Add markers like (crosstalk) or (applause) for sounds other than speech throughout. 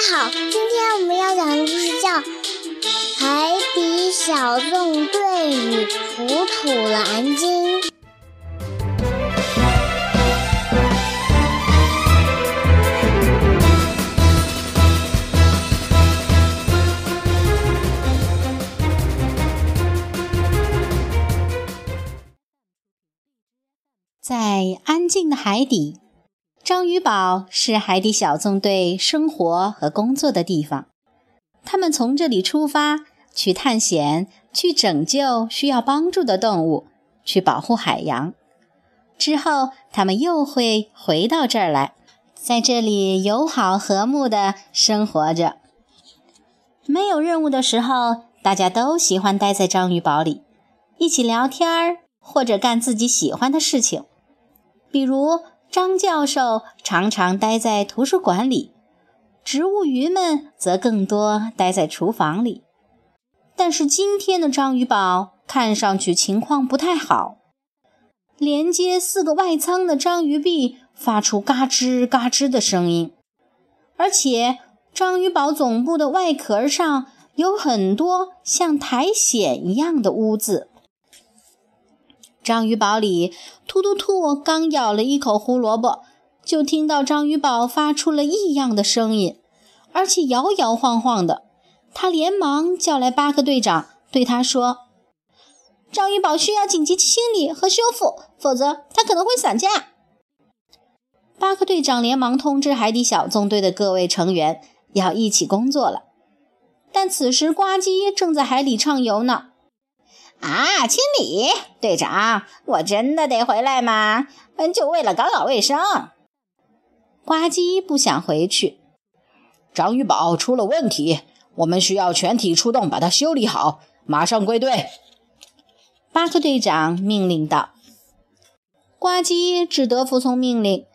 家好，今天我们要讲的故事叫《海底小纵队与糊涂蓝鲸》。在安静的海底，章鱼堡是海底小纵队生活和工作的地方。他们从这里出发，去探险，去拯救需要帮助的动物，去保护海洋。之后，他们又会回到这儿来，在这里友好和睦地生活着。没有任务的时候，大家都喜欢待在章鱼堡里，一起聊天儿，或者干自己喜欢的事情。比如，张教授常常待在图书馆里，植物鱼们则更多待在厨房里。但是今天的章鱼堡看上去情况不太好。连接四个外舱的章鱼臂发出嘎吱嘎吱的声音，而且章鱼堡总部的外壳上有很多像苔藓一样的污渍。章鱼堡里，突突兔刚咬了一口胡萝卜，就听到章鱼堡发出了异样的声音，而且摇摇晃晃的。他连忙叫来巴克队长，对他说：“章鱼堡需要紧急清理和修复，否则它可能会散架。”巴克队长连忙通知海底小纵队的各位成员要一起工作了，但此时呱唧正在海里畅游呢。啊，清理队长，我真的得回来吗？嗯，就为了搞搞卫生。呱唧不想回去。章鱼堡出了问题，我们需要全体出动把它修理好，马上归队。巴克队长命令道。呱唧只得服从命令。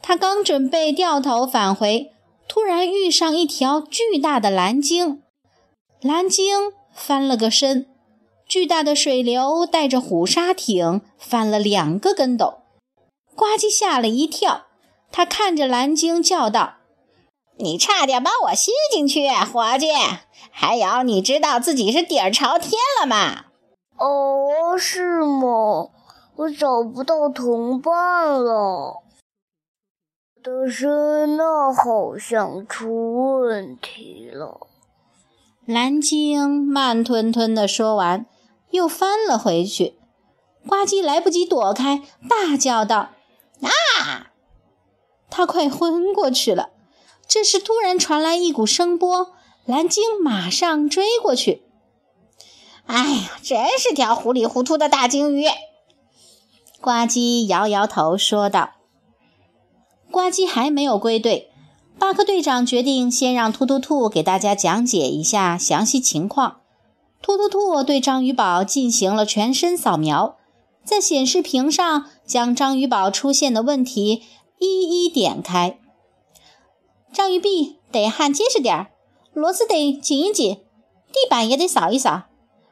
他刚准备掉头返回，突然遇上一条巨大的蓝鲸。蓝鲸翻了个身。巨大的水流带着虎鲨艇翻了两个跟斗，呱唧吓了一跳。他看着蓝鲸叫道：“你差点把我吸进去，伙计！还有，你知道自己是底儿朝天了吗？”“哦，是吗？我找不到同伴了。我的声呐好像出问题了。”蓝鲸慢吞吞地说完。又翻了回去，呱唧来不及躲开，大叫道：“啊！”他快昏过去了。这时突然传来一股声波，蓝鲸马上追过去。哎呀，真是条糊里糊涂的大鲸鱼！呱唧摇摇头说道。呱唧还没有归队，巴克队长决定先让突突兔给大家讲解一下详细情况。突突兔对章鱼堡进行了全身扫描，在显示屏上将章鱼堡出现的问题一一点开。章鱼臂得焊结实点儿，螺丝得紧一紧，地板也得扫一扫，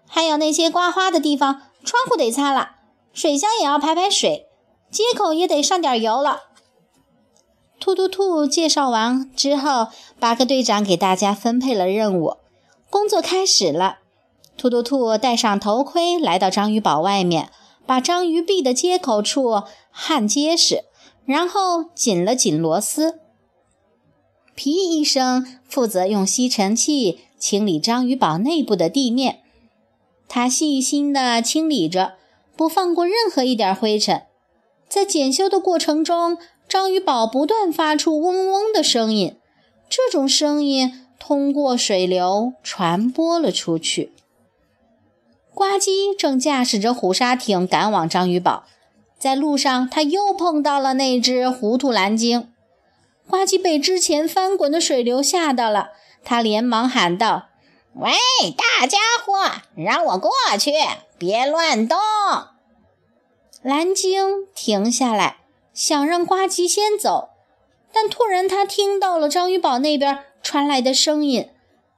还有那些刮花的地方，窗户得擦了，水箱也要排排水，接口也得上点油了。突突兔介绍完之后，巴克队长给大家分配了任务，工作开始了。突突兔戴上头盔，来到章鱼堡外面，把章鱼壁的接口处焊结实，然后紧了紧螺丝。皮医生负责用吸尘器清理章鱼堡内部的地面，他细心地清理着，不放过任何一点灰尘。在检修的过程中，章鱼堡不断发出嗡嗡的声音，这种声音通过水流传播了出去。呱唧正驾驶着虎鲨艇赶往章鱼堡，在路上，他又碰到了那只糊涂蓝鲸。呱唧被之前翻滚的水流吓到了，他连忙喊道：“喂，大家伙，让我过去，别乱动！”蓝鲸停下来，想让呱唧先走，但突然他听到了章鱼堡那边传来的声音，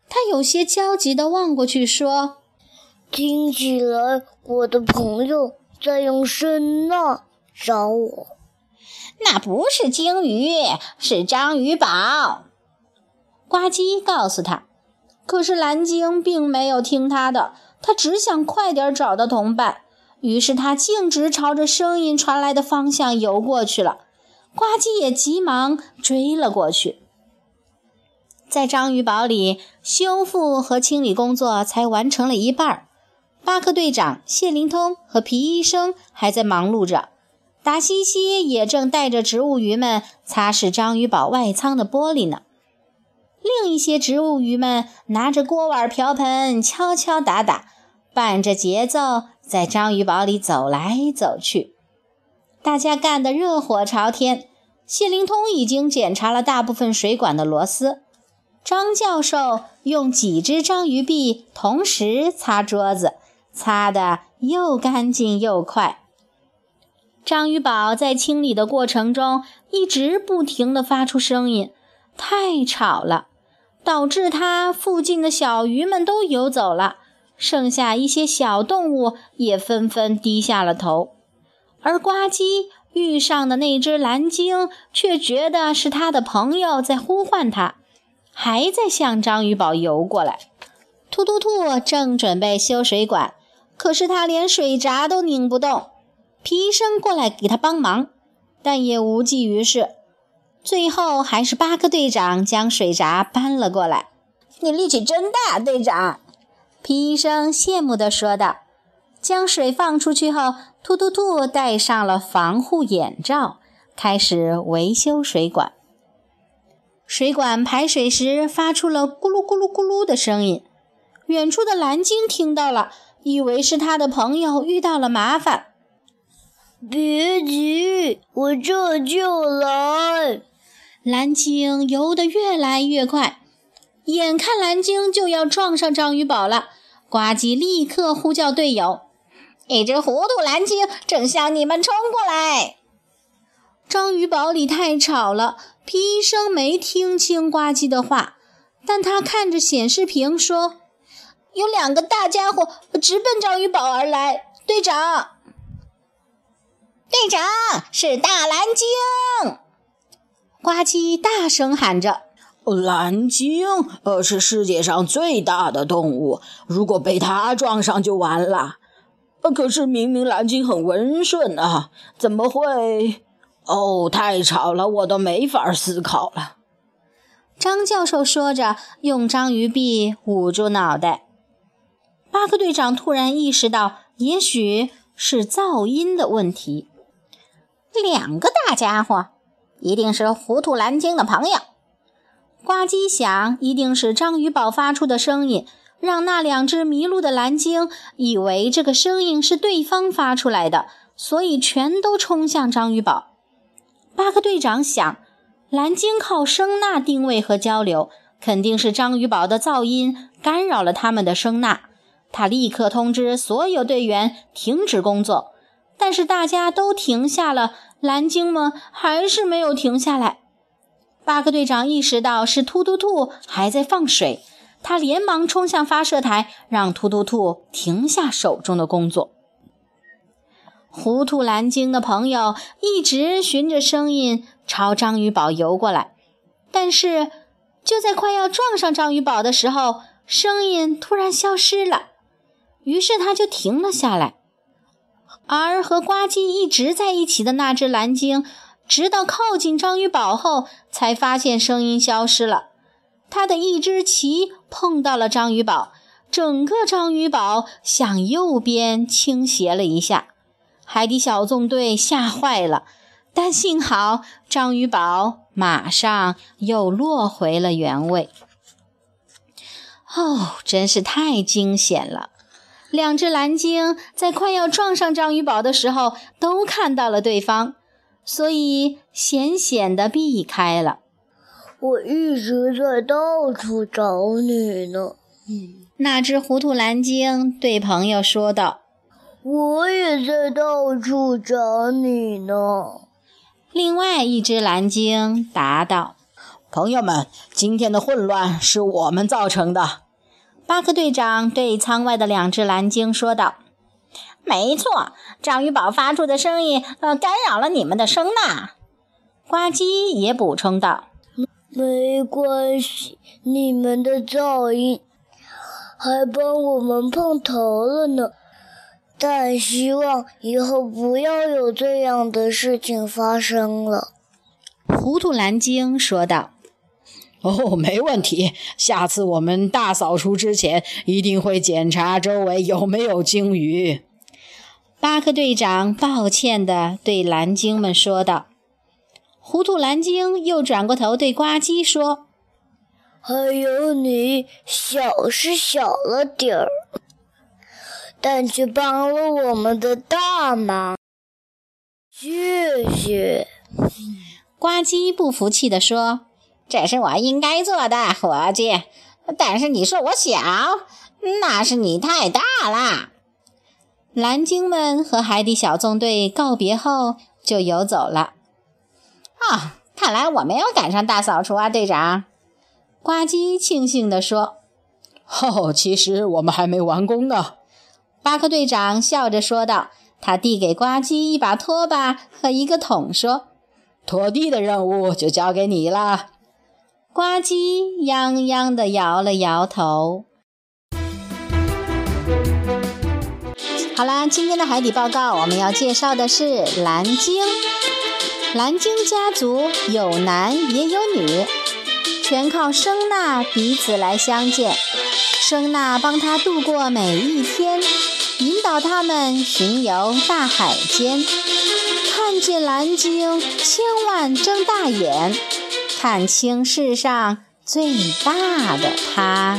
他有些焦急地望过去，说。听起来，我的朋友在用声呐找我。那不是鲸鱼，是章鱼宝。呱唧告诉他。可是蓝鲸并没有听他的，他只想快点找到同伴。于是他径直朝着声音传来的方向游过去了。呱唧也急忙追了过去。在章鱼堡里，修复和清理工作才完成了一半儿。巴克队长、谢灵通和皮医生还在忙碌着，达西西也正带着植物鱼们擦拭章鱼堡外舱的玻璃呢。另一些植物鱼们拿着锅碗瓢盆，敲敲打打，伴着节奏在章鱼堡里走来走去。大家干得热火朝天。谢灵通已经检查了大部分水管的螺丝，张教授用几只章鱼臂同时擦桌子，擦得又干净又快。章鱼宝在清理的过程中一直不停地发出声音，太吵了，导致它附近的小鱼们都游走了，剩下一些小动物也纷纷低下了头，而呱唧。遇上的那只蓝鲸却觉得是他的朋友在呼唤他，还在向章鱼堡游过来。突突兔正准备修水管，可是他连水闸都拧不动。皮医生过来给他帮忙，但也无济于事。最后还是巴克队长将水闸搬了过来。你力气真大，队长！皮医生羡慕地说道。将水放出去后，突突兔戴上了防护眼罩，开始维修水管。水管排水时发出了咕噜咕噜咕噜的声音。远处的蓝鲸听到了，以为是他的朋友遇到了麻烦。别急，我这就来。蓝鲸游得越来越快，眼看蓝鲸就要撞上章鱼堡了，呱唧立刻呼叫队友。一只糊涂蓝鲸正向你们冲过来。章鱼堡里太吵了，皮医生没听清呱唧的话，但他看着显示屏说：“有两个大家伙直奔章鱼堡而来。”队长，队长是大蓝鲸！呱唧大声喊着：“蓝鲸，呃，是世界上最大的动物，如果被它撞上就完了。”呃可是明明蓝鲸很温顺啊，怎么会？哦，太吵了，我都没法思考了。张教授说着，用章鱼臂捂住脑袋。巴克队长突然意识到，也许是噪音的问题。两个大家伙，一定是糊涂蓝鲸的朋友。呱唧想，一定是章鱼堡发出的声音。让那两只迷路的蓝鲸以为这个声音是对方发出来的，所以全都冲向章鱼堡。巴克队长想，蓝鲸靠声呐定位和交流，肯定是章鱼堡的噪音干扰了他们的声呐。他立刻通知所有队员停止工作，但是大家都停下了，蓝鲸们还是没有停下来。巴克队长意识到是突突兔还在放水。他连忙冲向发射台，让突突兔停下手中的工作。糊涂蓝鲸的朋友一直循着声音朝章鱼堡游过来，但是就在快要撞上章鱼堡的时候，声音突然消失了，于是他就停了下来。而和呱唧一直在一起的那只蓝鲸，直到靠近章鱼堡后，才发现声音消失了。他的一只鳍碰到了章鱼堡，整个章鱼堡向右边倾斜了一下。海底小纵队吓坏了，但幸好章鱼堡马上又落回了原位。哦，真是太惊险了！两只蓝鲸在快要撞上章鱼堡的时候都看到了对方，所以险险地避开了。我一直在到处找你呢。那只糊涂蓝鲸对朋友说道：“我也在到处找你呢。”另外一只蓝鲸答道：“朋友们，今天的混乱是我们造成的。”巴克队长对舱外的两只蓝鲸说道：“没错，章鱼堡发出的声音呃干扰了你们的声呐。”呱唧也补充道。没关系，你们的噪音还帮我们碰头了呢。但希望以后不要有这样的事情发生了。”糊涂蓝鲸说道。“ (laughs) 哦，没问题，下次我们大扫除之前一定会检查周围有没有鲸鱼。”巴克队长抱歉地对蓝鲸们说道。糊涂蓝鲸又转过头对呱唧说：“还有你，小是小了点儿，但却帮了我们的大忙，谢谢。”呱唧不服气地说：“这是我应该做的，伙计。但是你说我小，那是你太大了。”蓝鲸们和海底小纵队告别后就游走了。啊，看来我没有赶上大扫除啊，队长。呱唧庆幸地说：“哦，其实我们还没完工呢。”巴克队长笑着说道。他递给呱唧一把拖把和一个桶，说：“拖地的任务就交给你了。”呱唧泱泱地摇了摇头。好啦，今天的海底报告我们要介绍的是蓝鲸。蓝鲸家族有男也有女，全靠声呐彼此来相见。声呐帮他度过每一天，引导他们巡游大海间。看见蓝鲸，千万睁大眼，看清世上最大的他。